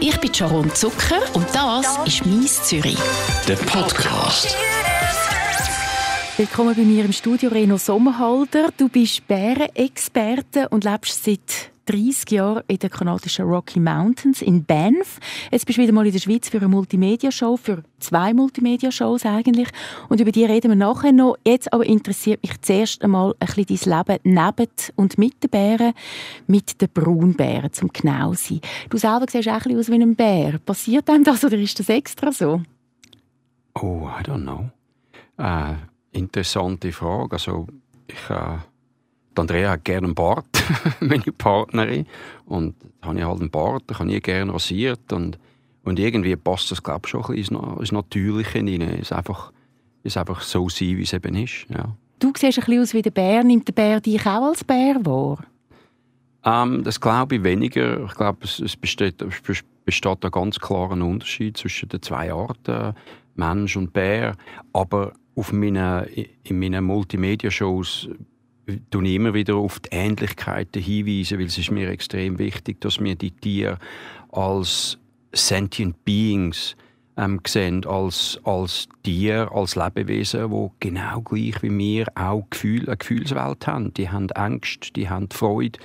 Ich bin Sharon Zucker und das ist «Mies Zürich». Der Podcast. Willkommen bei mir im Studio, Reno Sommerhalder. Du bist Bärenexperte und lebst seit 30 Jahren in den kanadischen Rocky Mountains in Banff. Jetzt bist du wieder mal in der Schweiz für eine Multimedia-Show, für zwei Multimedia-Shows eigentlich. Und über die reden wir nachher noch. Jetzt aber interessiert mich zuerst einmal ein bisschen dein Leben neben und mit den Bären, mit den Braunbären, zum genau sein. Du selber siehst auch ein bisschen aus wie ein Bär. Passiert einem das oder ist das extra so? Oh, I don't know. Äh, interessante Frage. Also, ich... Äh Andrea hat gerne einen Bart, meine Partnerin. Und da habe ich halt einen Bart, den habe ich gerne rasiert. Und, und irgendwie passt das, glaube ich, schon ein bisschen ins Natürliche rein. Es einfach, es einfach so sein, wie es eben ist. Ja. Du siehst ein bisschen aus wie der Bär. Nimmt der Bär dich auch als Bär wahr? Ähm, das glaube ich weniger. Ich glaube, es, es besteht, es besteht ein ganz klarer Unterschied zwischen den zwei Arten, Mensch und Bär. Aber auf meine, in meinen Multimedia-Shows tun immer wieder auf die Ähnlichkeiten hinweisen, weil es ist mir extrem wichtig, dass wir die Tiere als sentient beings ähm, sehen, als, als Tier, als Lebewesen, die genau gleich wie wir auch Gefühl, eine Gefühlswelt haben. Die haben Angst, die haben Freude,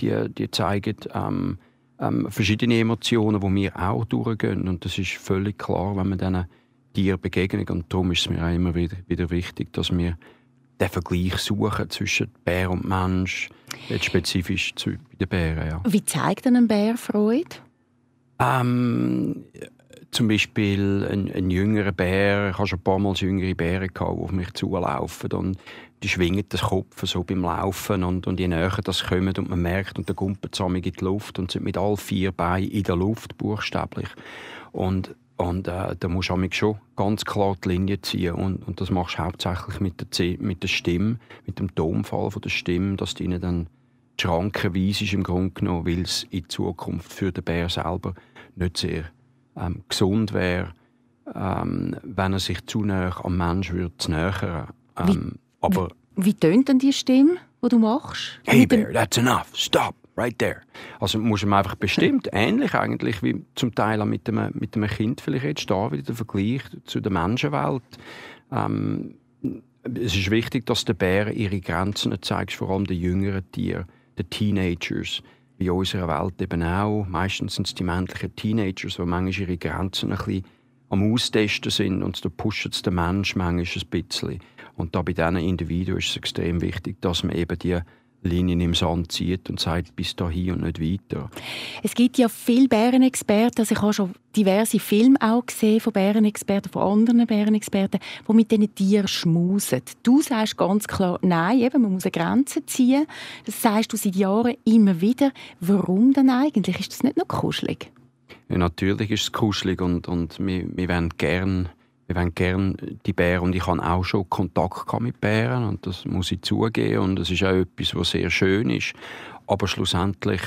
die, die zeigen ähm, ähm, verschiedene Emotionen, die wir auch durchgehen. Und das ist völlig klar, wenn man diesen Tieren begegnet. Und darum ist es mir auch immer wieder, wieder wichtig, dass wir den Vergleich suchen zwischen Bär und Mensch, jetzt spezifisch zu den Bären. Ja. Wie zeigt denn ein Bär Freude? Ähm, zum Beispiel ein, ein jüngerer Bär, ich habe schon ein paar Mal jüngere Bären gehabt, die auf mich zulaufen und die schwingen den Kopf so beim Laufen und, und je näher das kommt und man merkt und der Gumpen zusammen in die Luft und sind mit all vier Beinen in der Luft buchstäblich und und äh, da musst du schon ganz klar die Linie ziehen. Und, und das machst du hauptsächlich mit der, mit der Stimme, mit dem Tonfall von der Stimme, dass du ihnen dann die Schranken weisest im Grunde genommen, weil es in Zukunft für den Bär selber nicht sehr ähm, gesund wäre, ähm, wenn er sich zu nah am Mensch würde zu nähern. Ähm, wie, aber wie tönt denn die Stimme, die du machst? Hey Bär, that's enough, stop right there. Also muss man einfach bestimmt, ähnlich eigentlich wie zum Teil auch mit einem, mit einem Kind vielleicht jetzt da wieder der Vergleich zu der Menschenwelt. Ähm, es ist wichtig, dass der Bär ihre Grenzen zeigt, vor allem den jüngeren Tieren, den Teenagers, wie unserer Welt eben auch. Meistens sind es die männlichen Teenagers, die manchmal ihre Grenzen ein bisschen am Austesten sind und da pushen es den Menschen manchmal ein bisschen. Und da bei diesen Individuen ist es extrem wichtig, dass man eben die Linien im Sand zieht und sagt, bis dahin und nicht weiter. Es gibt ja viele Bärenexperten, also ich habe schon diverse Filme auch gesehen von Bärenexperten, von anderen Bärenexperten, die mit diesen Tieren schmusen. Du sagst ganz klar, nein, eben, man muss eine Grenze ziehen. Das sagst du seit Jahren immer wieder. Warum denn eigentlich? Ist das nicht noch kuschelig? Ja, natürlich ist es kuschelig und, und wir, wir wollen gerne wir wollen gerne die Bären und ich habe auch schon Kontakt mit Bären und das muss ich zugeben und es ist auch etwas, was sehr schön ist. Aber schlussendlich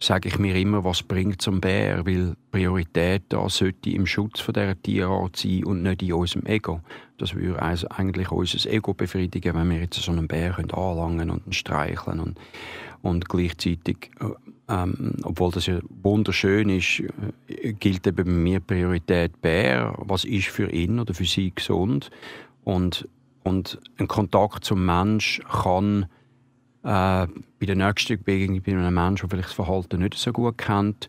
sage ich mir immer, was bringt zum Bär, weil Priorität da sollte im Schutz von dieser Tierart sein und nicht in unserem Ego. Das würde also eigentlich unser Ego befriedigen, wenn wir jetzt so einen Bär anlangen und streicheln und, und gleichzeitig äh, ähm, obwohl das ja wunderschön ist, äh, gilt eben bei mir Priorität Bär. Was ist für ihn oder für sie gesund? Und, und ein Kontakt zum Mensch kann äh, bei der nächsten Begegnung bei einem Menschen, der vielleicht das Verhalten nicht so gut kennt,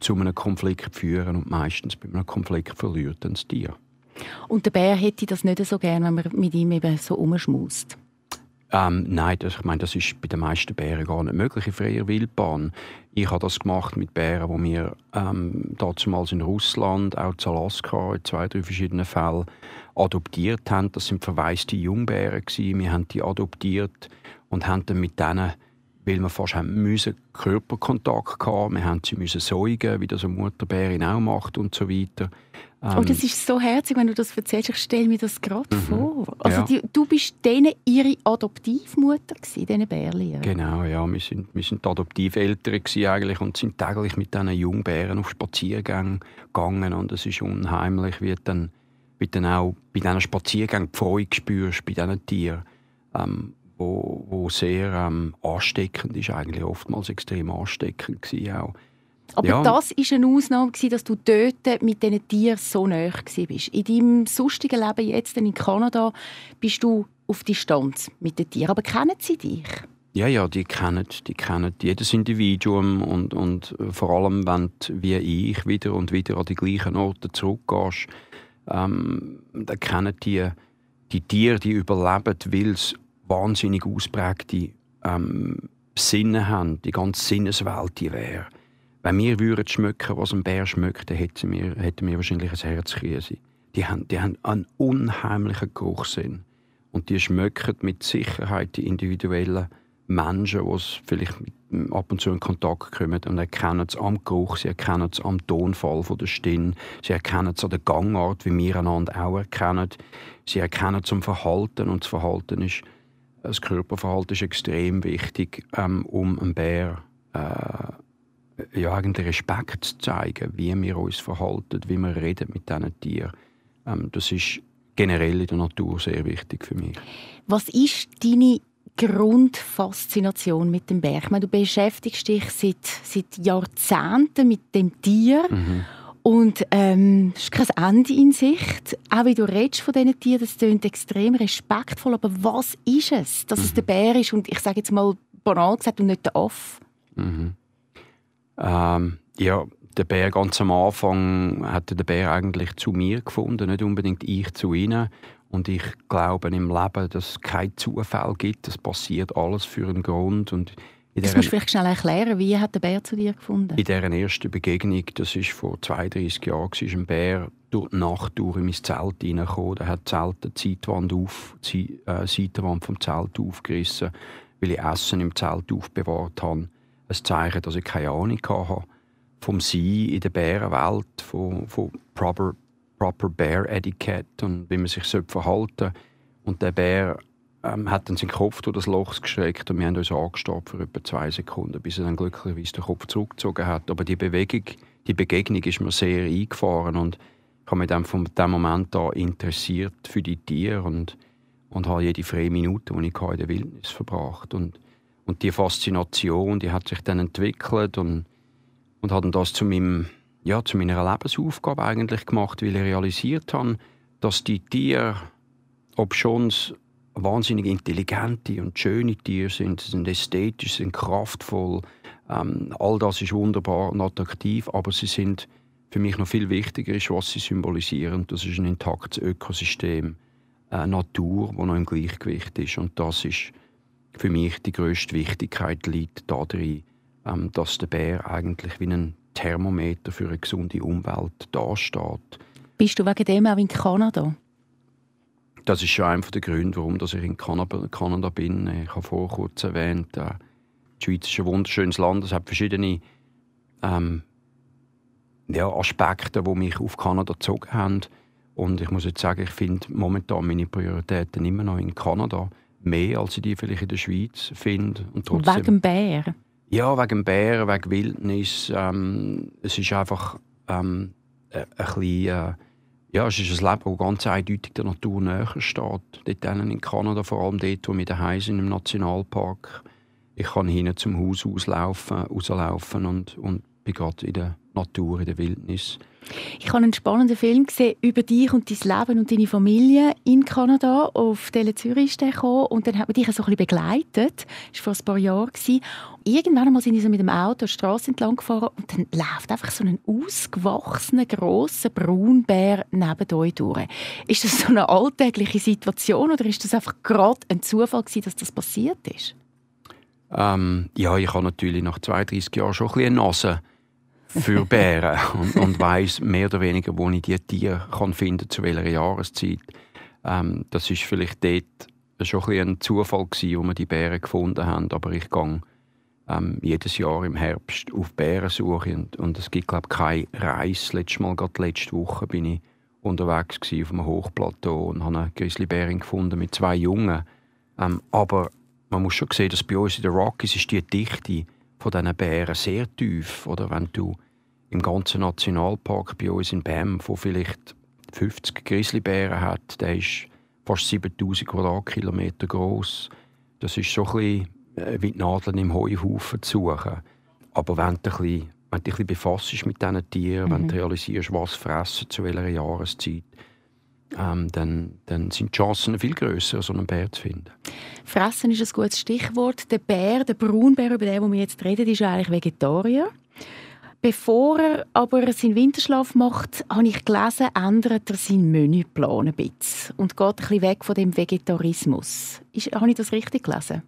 zu einem Konflikt führen und meistens bei einem Konflikt verliert dann das Tier. Und der Bär hätte das nicht so gerne, wenn man mit ihm eben so umschmust. Ähm, nein, das, ich meine, das ist bei den meisten Bären gar nicht möglich in freier Wildbahn. Ich habe das gemacht mit Bären, die wir ähm, damals in Russland, auch in Alaska, in zwei, drei verschiedenen Fällen adoptiert haben. Das sind verwaiste Jungbären gewesen. Wir haben die adoptiert und haben dann mit denen, weil wir fast haben müssen, Körperkontakt gehabt. Wir haben sie müssen säugen, wie das eine Mutterbärin auch macht und so weiter. Ähm, oh, das ist so herzig, wenn du das erzählst. Ich stelle mir das gerade mhm. vor. Also ja. die, du bist denen ihre Adoptivmutter gewesen, diesen Bärli. Genau, ja. Wir sind, wir sind Adoptiveltern eigentlich und sind täglich mit diesen Jungbären auf Spaziergänge gegangen und es ist unheimlich, wie dann, wie dann auch bei diesen Spaziergängen die Freude spürst bei diesen Tieren. Ähm, wo, wo sehr ähm, ansteckend ist, eigentlich oftmals extrem ansteckend war auch Aber Ja. das war eine Ausnahme, gewesen, dass du dort mit diesen Tieren so nahe bist. In deinem sonstigen Leben jetzt in Kanada bist du auf Distanz mit den Tieren. Aber kennen sie dich? Ja, ja, die kennen, die kennen jedes Individuum und, und vor allem, wenn du, wie ich wieder und wieder an die gleichen Orte zurückgehst, ähm, dann kennen die, die Tiere, die überleben, weil sie wahnsinnig ausprägte ähm, Sinne haben, die ganze Sinneswelt, die wäre. Wenn wir würden schmücken, was ein Bär schmückt, dann hätten wir, hätten wir wahrscheinlich ein Herzkrise. Die haben, die haben einen unheimlichen Geruchssinn. Und die schmecken mit Sicherheit die individuellen Menschen, die vielleicht mit, ab und zu in Kontakt kommen und erkennen es am Geruch, sie erkennen es am Tonfall von der Stimme, sie erkennen es an der Gangart, wie wir einander auch erkennen. Sie erkennen es am Verhalten und das Verhalten ist, das Körperverhalten ist extrem wichtig, ähm, um einem Bär äh, ja, eigentlich Respekt zu zeigen, wie wir uns verhalten, wie wir reden mit diesen Tieren. Ähm, das ist generell in der Natur sehr wichtig für mich. Was ist deine Grundfaszination mit dem Bär? Ich meine, du beschäftigst dich seit, seit Jahrzehnten mit dem Tier. Und ähm, es ist kein Ende in Sicht. Auch wie du redest von diesen Tieren, das klingt extrem respektvoll. Aber was ist es, dass es der Bär ist und ich sage jetzt mal banal gesagt und nicht der Aff? Ähm, ja, der Bär ganz am Anfang hatte der Bär eigentlich zu mir gefunden, nicht unbedingt ich zu ihnen. Und ich glaube im Leben, dass es keinen Zufall gibt. Es passiert alles für einen Grund. Und Das musst du vielleicht schnell erklären. Wie hat der Bär zu dir gefunden? in dieser ersten Begegnung, das war vor 32 Jahren, war ein Bär durch die Nacht durch in mein Zelt reingekommen. Er hat das Zelt die Seitwand auf, die äh, Seitenwand vom Zelt aufgerissen, weil ich Essen im Zelt aufbewahrt habe. Ein Zeichen, dass ich keine Ahnung hatte vom Sein in der Bärenwelt, von, von proper, proper Bear Etiquette und wie man sich verhalten sollte. Und der Bär ähm, hat dann seinen Kopf durch das Loch gestreckt und wir haben uns angestarrt für etwa zwei Sekunden, bis er dann glücklicherweise den Kopf zurückgezogen hat. Aber die Bewegung, die Begegnung ist mir sehr eingefahren und ich habe mich dann von dem Moment an interessiert für die Tiere und, und habe jede freie Minute, die ich in der Wildnis verbracht und und die Faszination, die hat sich dann entwickelt und, und hat das zu, meinem, ja, zu meiner Lebensaufgabe eigentlich gemacht, weil ich realisiert habe, dass die Tiere, ob schon wahnsinnig intelligente und schöne Tiere sind, sind ästhetisch, sind kraftvoll, ähm, all das ist wunderbar und attraktiv, aber sie sind für mich noch viel wichtiger ist, was sie symbolisieren. Das ist ein intaktes Ökosystem, eine Natur, die noch im Gleichgewicht ist und das ist für mich die grösste Wichtigkeit liegt darin, ähm, dass der Bär eigentlich wie ein Thermometer für eine gesunde Umwelt dasteht. Bist du wegen dem auch in Kanada? Das ist schon einer der Gründe, warum dass ich in Kanada, bin. Ich habe vorher kurz erwähnt, äh, die Schweiz ist ein wunderschönes Land. Es hat verschiedene ähm, ja, Aspekte, die mich auf Kanada gezogen haben. Und ich muss jetzt sagen, ich finde momentan meine Prioritäten immer noch in Kanada mehr, als ich die vielleicht in der Schweiz finde. Und trotzdem, Wegen dem Bär? Ja, wegen Bären, wegen Wildnis. Ähm, es ist einfach ähm, ein, ein bisschen, äh, ja, es ist ein Leben, das ganz eindeutig der Natur näher steht. Dort in Kanada, vor allem dort, wo wir daheim sind, im Nationalpark. Ich kann hinten zum Haus auslaufen, rauslaufen und, und bin gerade in der Natur, in der Wildnis. Ich habe einen spannenden Film gesehen über dich und dein Leben und deine Familie in Kanada. Auf Tele Zürich ist der gekommen und dann hat man dich so ein bisschen begleitet. Das war vor ein paar Jahren. Irgendwann einmal sind sie so mit dem Auto die Straße entlang gefahren und dann läuft einfach so ein ausgewachsener, grosser Braunbär neben euch durch. Ist das so eine alltägliche Situation oder ist das einfach gerade ein Zufall gewesen, dass das passiert ist? Ähm, ja, ich habe natürlich nach 32 Jahren schon ein bisschen eine Nase für Bären und, und weiß mehr oder weniger, wo ich die Tiere kann finden zu welcher Jahreszeit. Ähm, das ist vielleicht dort schon ein, ein Zufall gewesen, wo wir die Bären gefunden haben, aber ich gehe ähm, jedes Jahr im Herbst auf Bärensuche und, und es gibt glaube ich keine Reise. Letztes Mal, gerade letzte Woche, bin ich unterwegs gewesen auf einem Hochplateau und habe eine Grizzlybärin gefunden mit zwei Jungen. Ähm, aber man muss schon sehen, dass bei uns in den Rockies ist die Dichte von diesen Bären sehr tief. Oder wenn du im ganzen Nationalpark bei uns in Banff, wo vielleicht 50 Grizzlybären hat, der ist fast 7000 Quadratkilometer groß. Das ist so ein bisschen äh, wie die Nadeln im Heuhaufen zu suchen. Aber wenn du, ein bisschen, wenn du dich befasst mit diesen Tieren, mhm. wenn du realisierst, was fressen, zu welcher Jahreszeit, ähm, dann, dann sind die Chancen viel grösser, so einen Bär zu finden. Fressen ist ein gutes Stichwort. Der Bär, der Braunbär, über den wir jetzt reden, ist eigentlich Vegetarier. Bevor er aber seinen Winterschlaf macht, habe ich gelesen, ändert er seinen Menüplan ein bisschen und geht ein bisschen weg von dem Vegetarismus. Ist, habe ich das richtig gelesen?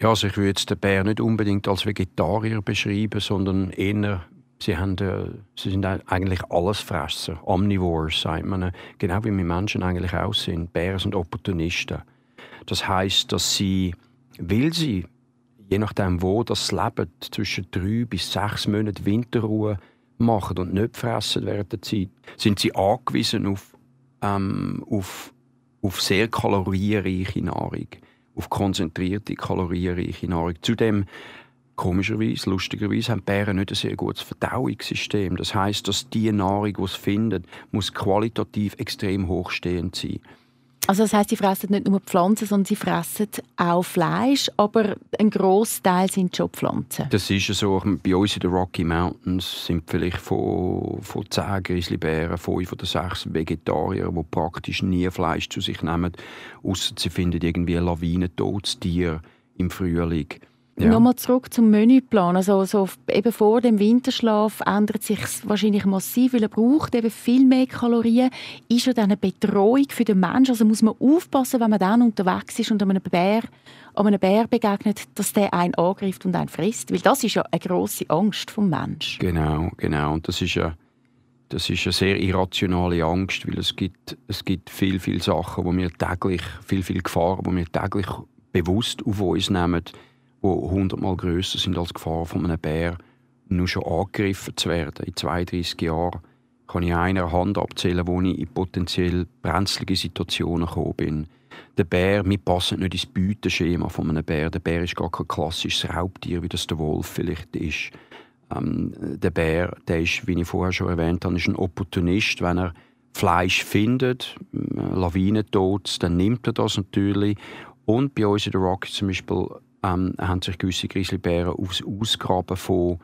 Ja, also ich würde jetzt den Bär nicht unbedingt als Vegetarier beschreiben, sondern eher, sie, haben, äh, sie sind eigentlich Allesfresser, Omnivores, sagt man. Genau wie wir Menschen eigentlich auch sind. Bären sind Opportunisten. Das heißt, dass sie, weil sie, je nachdem wo das Leben, zwischen drei bis sechs Monaten Winterruhe machen und nicht fressen während der Zeit, sind sie angewiesen auf, ähm, auf, auf sehr kalorienreiche Nahrung auf konzentrierte, kalorienreiche Nahrung. Zudem Komischerweise, lustigerweise, haben Bären nicht ein sehr gutes Verdauungssystem. Das heißt, dass die Nahrung, die sie finden, muss qualitativ extrem hochstehend sein. Also das heißt, sie fressen nicht nur Pflanzen, sondern sie fressen auch Fleisch, aber ein Großteil sind schon Pflanzen. Das ist so. Bei uns in den Rocky Mountains sind vielleicht von, von 10 Grizzlybären fünf oder sechs Vegetarier, die praktisch nie Fleisch zu sich nehmen, außer sie finden irgendwie ein lawinentotes Tier im Frühling. Ja. Nochmal zurück zum Menüplan. Also so eben vor dem Winterschlaf ändert sich wahrscheinlich massiv, weil er braucht eben viel mehr Kalorien. Ist er dann eine Betreuung für den Menschen? Also muss man aufpassen, wenn man dann unterwegs ist und einem Bär, einem Bär begegnet, dass der einen angreift und einen frisst, weil das ist ja eine große Angst vom Mensch. Genau, genau. Und das ist ja das ist eine sehr irrationale Angst, weil es gibt, es gibt viel, viel Sachen, wo wir täglich, viel, viel Gefahren, wo wir täglich bewusst auf uns nehmen die hundertmal grösser sind als die Gefahr von einem Bär, nur schon angegriffen zu werden. In 32 Jahren kann ich einer Hand abzählen, wo ich in potenziell brenzlige Situationen gekommen bin. Der Bär, wir passen nicht ins Beuteschema von einem Bär. Der Bär ist gar kein klassisches Raubtier, wie das der Wolf vielleicht ist. Ähm, der Bär, der ist, wie ich vorher schon erwähnt habe, ist ein Opportunist. Wenn er Fleisch findet, äh, Lawinentod, dann nimmt er das natürlich. Und bei uns in der Rocky zum Beispiel ähm, haben sich gewisse Grizzlybären aufs Ausgraben von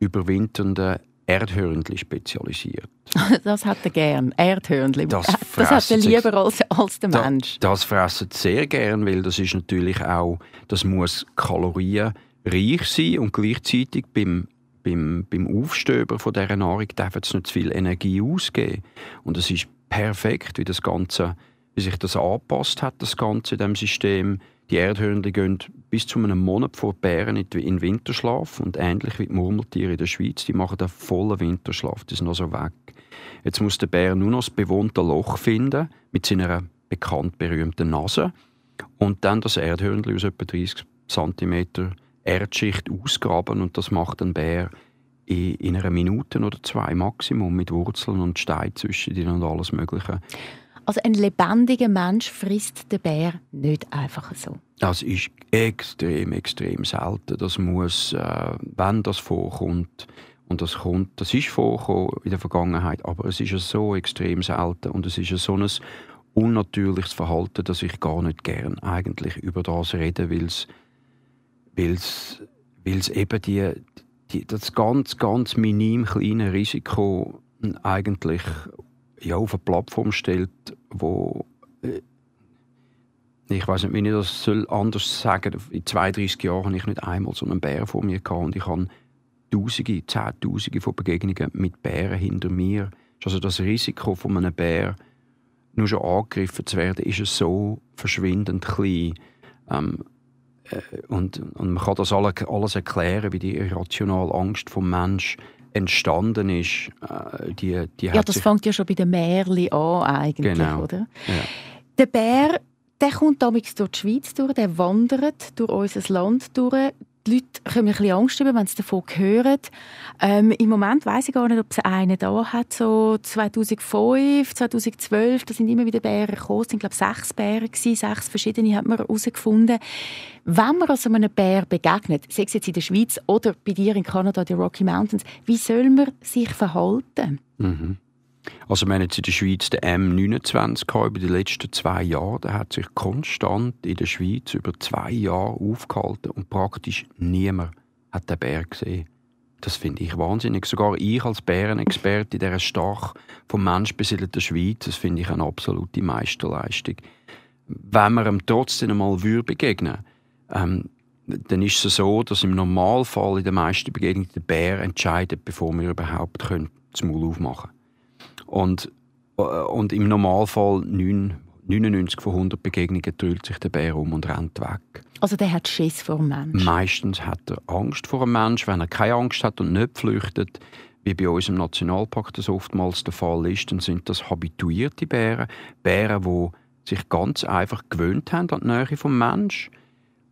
überwinternden Erdhörnchen spezialisiert. Das hat er gern, Erdhörnchen. Das, das hat er lieber als, als der Mensch. Das, fressen sehr gern, weil das ist natürlich auch, das muss kalorienreich sein und gleichzeitig beim beim, beim Aufstöber von dieser Nahrung darf es nicht zu viel Energie ausgeben. Und es ist perfekt, wie das Ganze, wie sich das angepasst hat, das Ganze in diesem System. Die Erdhörnchen gehen bis zu einem Monat vor Bären in Winterschlaf und ähnlich wie die Murmeltiere in der Schweiz, die machen einen vollen Winterschlaf, die sind also weg. Jetzt muss der Bär nur noch das bewohnte Loch finden mit seiner bekannt berühmten Nase und dann das Erdhörnchen aus etwa 30 cm Erdschicht ausgraben und das macht ein Bär in einer Minute oder zwei Maximum mit Wurzeln und Steinen zwischen ihnen und alles Mögliche. Also ein lebendiger Mensch frisst den Bär nicht einfach so. Das ist extrem, extrem selten. Das muss, äh, wenn das vorkommt, und das kommt, das ist vorgekommen in der Vergangenheit, aber es ist so extrem selten und es ist so ein unnatürliches Verhalten, dass ich gar nicht gern eigentlich über das rede, weil es eben die, die, das ganz, ganz minim kleine Risiko eigentlich ja, auf eine Plattform stellt, wo äh, ich weiß nicht, wie ich das soll anders sagen In 32 Jahren habe ich nicht einmal so einen Bär vor mir gehabt und ich habe Tausende, Zehntausende von Begegnungen mit Bären hinter mir. Also das Risiko von einem Bär, nur schon angegriffen zu werden, ist so verschwindend klein. Ähm, äh, und, und man kann das alles erklären, wie die irrationale Angst vom Menschen entstanden ist, äh, die, die ja, das fängt ja schon bei den Märchen an eigentlich, genau. oder? Ja. Der Bär, der kommt damals durch die Schweiz durch, der wandert durch unser Land durch, die Leute können ein bisschen Angst haben, wenn sie davon hören. Ähm, Im Moment weiß ich gar nicht, ob es einen da hat, so 2005, 2012, da sind immer wieder Bären gekommen, es waren glaube ich sechs Bären gewesen, sechs verschiedene hat man herausgefunden. Wenn man also einem Bär begegnet, sei es jetzt in der Schweiz oder bei dir in Kanada, die Rocky Mountains, wie soll man sich verhalten? Mhm. Also wir haben jetzt in der Schweiz den M29 gehabt, über die letzten zwei Jahre. Der hat sich konstant in der Schweiz über zwei Jahre aufgehalten und praktisch niemand hat den Bär gesehen. das finde ich wahnsinnig. Sogar ich als Bärenexperte in dieser stark vom Mensch besiedelten Schweiz, das finde ich eine absolute Meisterleistung. Wenn man ihm trotzdem einmal begegnen ähm, dann ist es so, dass im Normalfall in den meisten Begegnungen der Bär entscheidet, bevor wir überhaupt können, das Maul aufmachen können. Und, äh, und im Normalfall 9, 99 von 100 Begegnungen drüllt sich der Bär um und rennt weg. Also der hat Schiss vor dem Mensch? Meistens hat er Angst vor dem Mensch. Wenn er keine Angst hat und nicht flüchtet, wie bei uns im Nationalpark das oftmals der Fall ist, dann sind das habituierte Bären. Bären, die sich ganz einfach gewöhnt haben an die Nähe vom Mensch.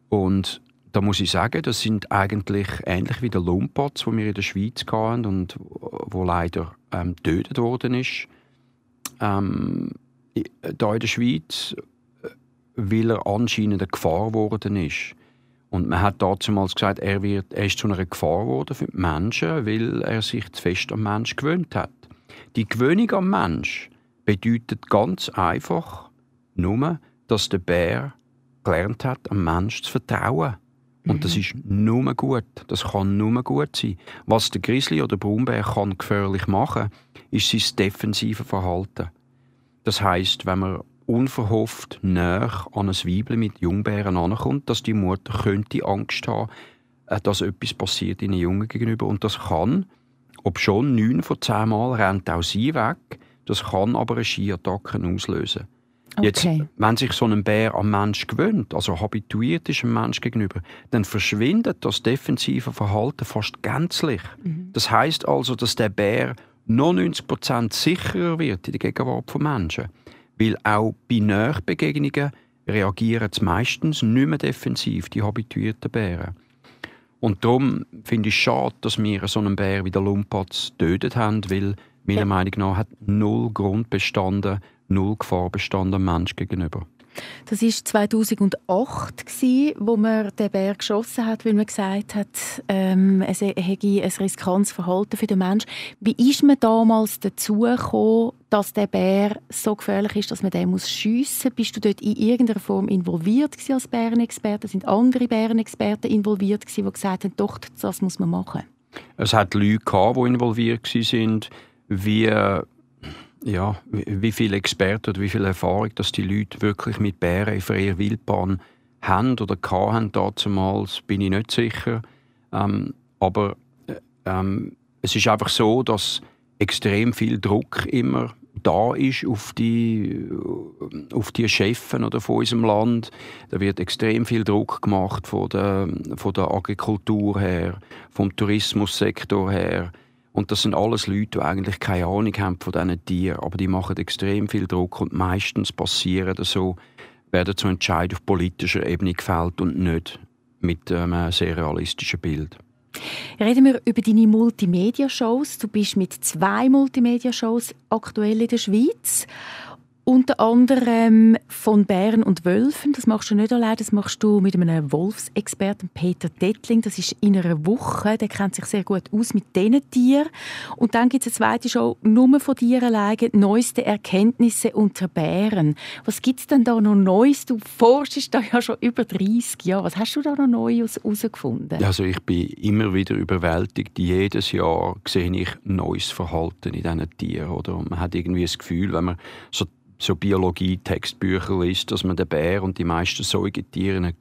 Und da muss ich sagen, das sind eigentlich ähnlich wie der Lumpatz, den wir in der Schweiz hatten und wo leider ähm, getötet worden ist. Ähm, da in der Schweiz, äh, weil er anscheinend eine Gefahr geworden ist. Und man hat damals gesagt, er, wird, er ist zu einer Gefahr geworden für die Menschen, weil er sich zu fest am Mensch gewöhnt hat. Die Gewöhnung am Mensch bedeutet ganz einfach nur, dass der Bär gelernt hat, am Mensch zu vertrauen. Und das mhm. ist nur gut. Das kann nur gut sein. Was der Grizzly oder der Braunbär kann gefährlich machen, ist sein defensive Verhalten. Das heißt, wenn man unverhofft näher an ein Weibchen mit Jungbären ankommt, dass die Mutter könnte Angst haben, äh, dass etwas passiert in den Jungen gegenüber. Und das kann, ob schon neun von zehn Mal rennt auch sie weg, das kann aber eine Skiattacke auslösen. Okay. Jetzt, wenn sich so ein Bär am Mensch gewöhnt, also habituiert ist einem Mensch gegenüber, dann verschwindet das defensive Verhalten fast gänzlich. Mhm. Das heißt also, dass der Bär 99% sicherer wird in der Gegenwart von Menschen. Weil auch bei Nächbegegnungen reagieren meistens nicht mehr defensiv, die habituierten Bären. Und darum finde ich es schade, dass wir so einen Bär wie der Lumpatz getötet haben, weil meiner. Meinung nach hat null Grund bestanden, null Gefahr bestanden am Mensch gegenüber. Das war 2008, gewesen, wo man den Bär geschossen hat, weil man gesagt hat, ähm, es hätte ein riskantes Verhalten für den Menschen. Wie ist man damals dazu gekommen, dass der Bär so gefährlich ist, dass man den muss schiessen? Bist du dort in irgendeiner Form involviert als Bärenexperte? Sind andere Bärenexperten involviert gewesen, die gesagt haben, doch, das muss man machen? Es hat Leute gehabt, die involviert waren, wie ja, wie viele Experten oder wie viel Erfahrung, dass die Leute wirklich mit Bären in freier Wildbahn haben oder hatten damals, bin ich nicht sicher. Ähm, aber äh, ähm, es ist einfach so, dass extrem viel Druck immer da ist auf die, auf die Chefen oder von unserem Land. Da wird extrem viel Druck gemacht von der, von der Agrikultur her, vom Tourismussektor her. Und das sind alles Leute, die eigentlich keine Ahnung haben von diesen Tieren, aber die machen extrem viel Druck und meistens passieren das so, werden zu Entscheidungen auf politischer Ebene gefällt und nicht mit einem sehr realistischen Bild. Reden wir über deine Multimedia-Shows. Du bist mit zwei Multimedia-Shows aktuell in der Schweiz unter anderem von Bären und Wölfen. Das machst du nicht allein, das machst du mit einem Wolfsexperten, Peter Dettling. Das ist in einer Woche. Der kennt sich sehr gut aus mit diesen Tieren. Und dann gibt es eine zweite Show, nur von dir alleine, neueste Erkenntnisse unter Bären. Was gibt es denn da noch Neues? Du forschst da ja schon über 30 Jahre. Was hast du da noch Neues herausgefunden? Also ich bin immer wieder überwältigt. Jedes Jahr sehe ich neues Verhalten in diesen Tieren. Oder? Man hat irgendwie das Gefühl, wenn man so so Biologie-Textbücher liest, dass man den Bär und die meisten Säugetiere in eine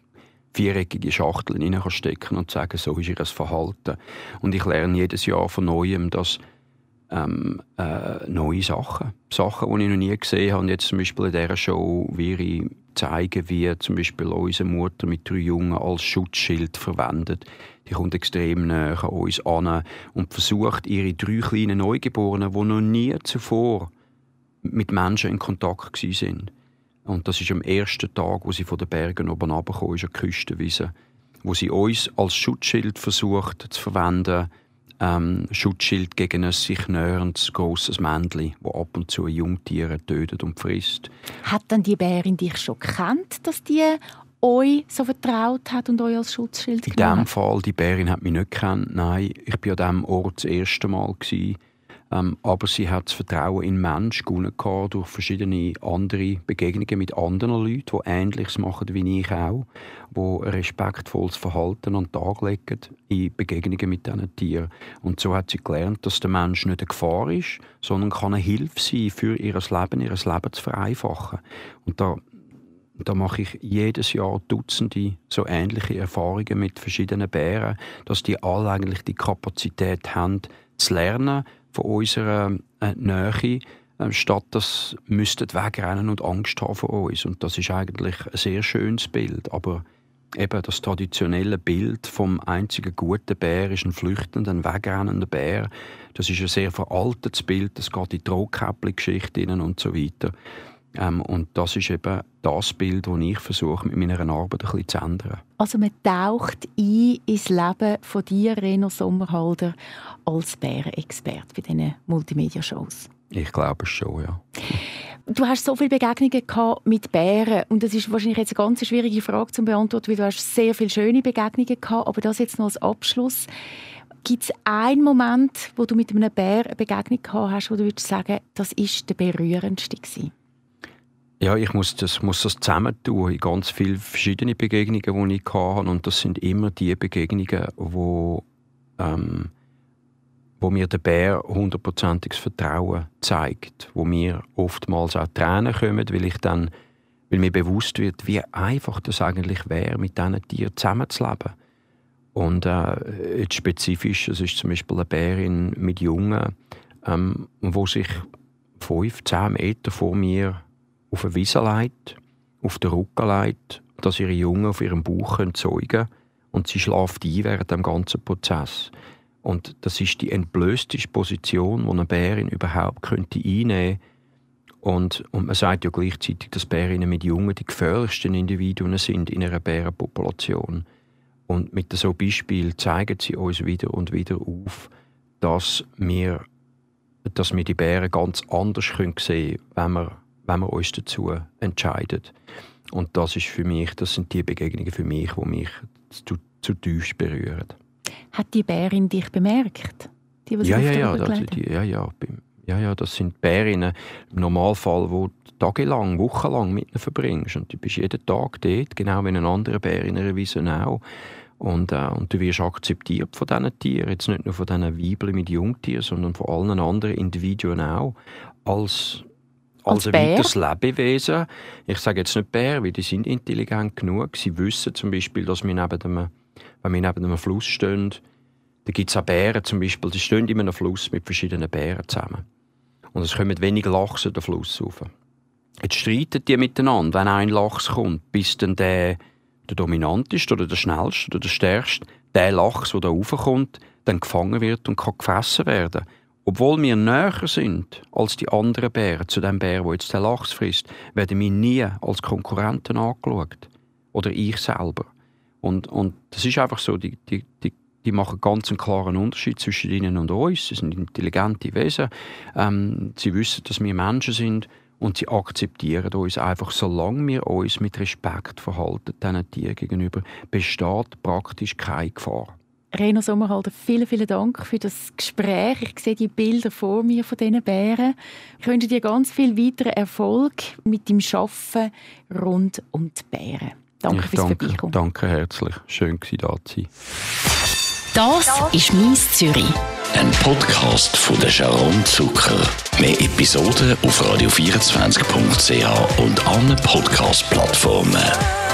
viereckige Schachtel stecken kann und sagen, so ist ihr Verhalten. Und ich lerne jedes Jahr von Neuem, dass ähm, äh, neue Sachen, Sachen, die ich noch nie gesehen habe. Und jetzt zum Beispiel in dieser Show wie ich zeigen, wie zum Beispiel unsere Mutter mit drei Jungen als Schutzschild verwendet. Die kommt extrem näher an uns an und versucht, ihre drei kleinen Neugeborenen, die noch nie zuvor mit Menschen in Kontakt sind. Und das ist am ersten Tag, wo sie von den Bergen oben runtergekommen ist, an die Küstenwiese, wo sie uns als Schutzschild versucht zu verwenden, ähm, Schutzschild gegen ein sich näherndes grosses Männchen, das ab und zu Jungtiere tötet und frisst. Hat dann die Bärin dich schon gekannt, dass die euch so vertraut hat und euch als Schutzschild genommen In diesem Fall, die Bärin hat mich nicht gekannt. Nein, ich war an diesem Ort das erste Mal. Gewesen Ähm, aber sie hat das Vertrauen in Menschen gewonnen durch verschiedene andere Begegnungen mit anderen Leuten, die Ähnliches machen wie ich auch, die respektvolles Verhalten an den Tag legen in Begegnungen mit diesen Tieren. Und so hat sie gelernt, dass der Mensch nicht eine Gefahr ist, sondern kann eine Hilfe sein für ihr Leben, ihr Leben zu vereinfachen. Und da da mache ich jedes Jahr Dutzende so ähnliche Erfahrungen mit verschiedenen Bären, dass die alle eigentlich die Kapazität haben, zu lernen von unserer äh, Nähe, äh, statt dass müssten wegrennen und Angst haben vor uns. Und das ist eigentlich ein sehr schönes Bild, aber eben das traditionelle Bild vom einzigen guten Bär ist ein flüchtender, ein wegrennender Bär. Das ist ein sehr veraltetes Bild, das geht in die Drohkäppli-Geschichte und so weiter. Ähm, und das ist eben das Bild, das ich versuche, mit meiner Arbeit ein bisschen zu ändern. Also man taucht ein ins Leben von dir, Reno Sommerhalder, als Bärenexperte bei diesen Multimedia-Shows. Ich glaube es schon, ja. Du hast so viele Begegnungen mit Bären und das ist wahrscheinlich jetzt eine ganz schwierige Frage zu beantworten, weil du hast sehr viele schöne Begegnungen gehabt, aber das jetzt noch als Abschluss. Gibt es einen Moment, wo du mit einem Bär eine Begegnung gehabt hast, wo du würdest sagen, das ist der berührendste gewesen? Ja, ich muss das, muss das zusammentun in ganz viele verschiedene Begegnungen, die ich hatte. Und das sind immer die Begegnungen, wo, ähm, wo mir der Bär hundertprozentiges Vertrauen zeigt, wo mir oftmals auch Tränen kommen, weil ich dann, weil mir bewusst wird, wie einfach das eigentlich wäre, mit diesen Tieren zusammenzuleben. Und äh, jetzt spezifisch, das ist zum Beispiel eine Bärin mit Jungen, ähm, wo sich fünf, zehn Meter vor mir auf eine Wiese legt, auf den Rücken legt, dass ihre Jungen auf ihrem Bauch zeugen können und sie schläft ein während dem ganzen Prozess. Und das ist die entblößteste Position, die eine Bärin überhaupt könnte einnehmen könnte. Und, man sagt ja gleichzeitig, dass Bärinnen mit Jungen die gefährlichsten Individuen sind in einer Bärenpopulation. Und mit so Beispiel zeigen sie uns wieder und wieder auf, dass wir, dass wir die Bären ganz anders sehen können, wenn wir wenn wir uns dazu entscheiden. Und das ist für mich, das sind die Begegnungen für mich, die mich zu, zutiefst berühren. Hat die Bärin dich bemerkt? Die, ja, ja, ja, das, die, ja, ja, ja, ja, das sind Bärinnen im Normalfall, wo du tagelang, wochenlang mit ihnen verbringst. Und du bist jeden Tag dort, genau wie ein anderer Bär in einer Wiese auch. Und, äh, und du wirst akzeptiert von diesen Tieren, jetzt nicht nur von diesen Weibchen mit Jungtieren, sondern von allen anderen Individuen auch, als als, ein weiteres Lebewesen. Ich sage jetzt nicht Bär, weil die sind intelligent genug. Sie wissen zum Beispiel, dass wir neben einem, wenn wir neben einem Fluss stehen, da gibt es auch Bären zum Beispiel, die stehen in einem Fluss mit verschiedenen Bären zusammen. Und es kommen wenig Lachse den Fluss rauf. Jetzt streiten die miteinander, wenn ein Lachs kommt, bis dann der, der dominanteste oder der schnellste oder der stärkste, der Lachs, der da raufkommt, dann gefangen wird und kann gefressen werden. Obwohl wir näher sind als die anderen Bären zu dem Bär, der jetzt den Lachs frisst, werden wir nie als Konkurrenten angeschaut. Oder ich selber. Und, und das ist einfach so, die, die, die, die machen ganz einen klaren Unterschied zwischen ihnen und uns. Sie sind intelligente Wesen. Ähm, sie wissen, dass wir Menschen sind und sie akzeptieren uns einfach, solange wir uns mit Respekt verhalten, diesen Tieren gegenüber, besteht praktisch keine Gefahr. Reno Sommerhalder, vielen, vielen Dank für das Gespräch. Ich sehe die Bilder vor mir von diesen Bären. Ich wünsche dir ganz viel weiteren Erfolg mit dem Schaffen rund um die Bären. Danke ich fürs danke, Vorbeikommen. Danke herzlich. Schön, da zu sein. Das ist «Mies Zürich». Ein Podcast von der Sharon Zucker. Mehr Episoden auf radio24.ch und allen Podcast-Plattformen.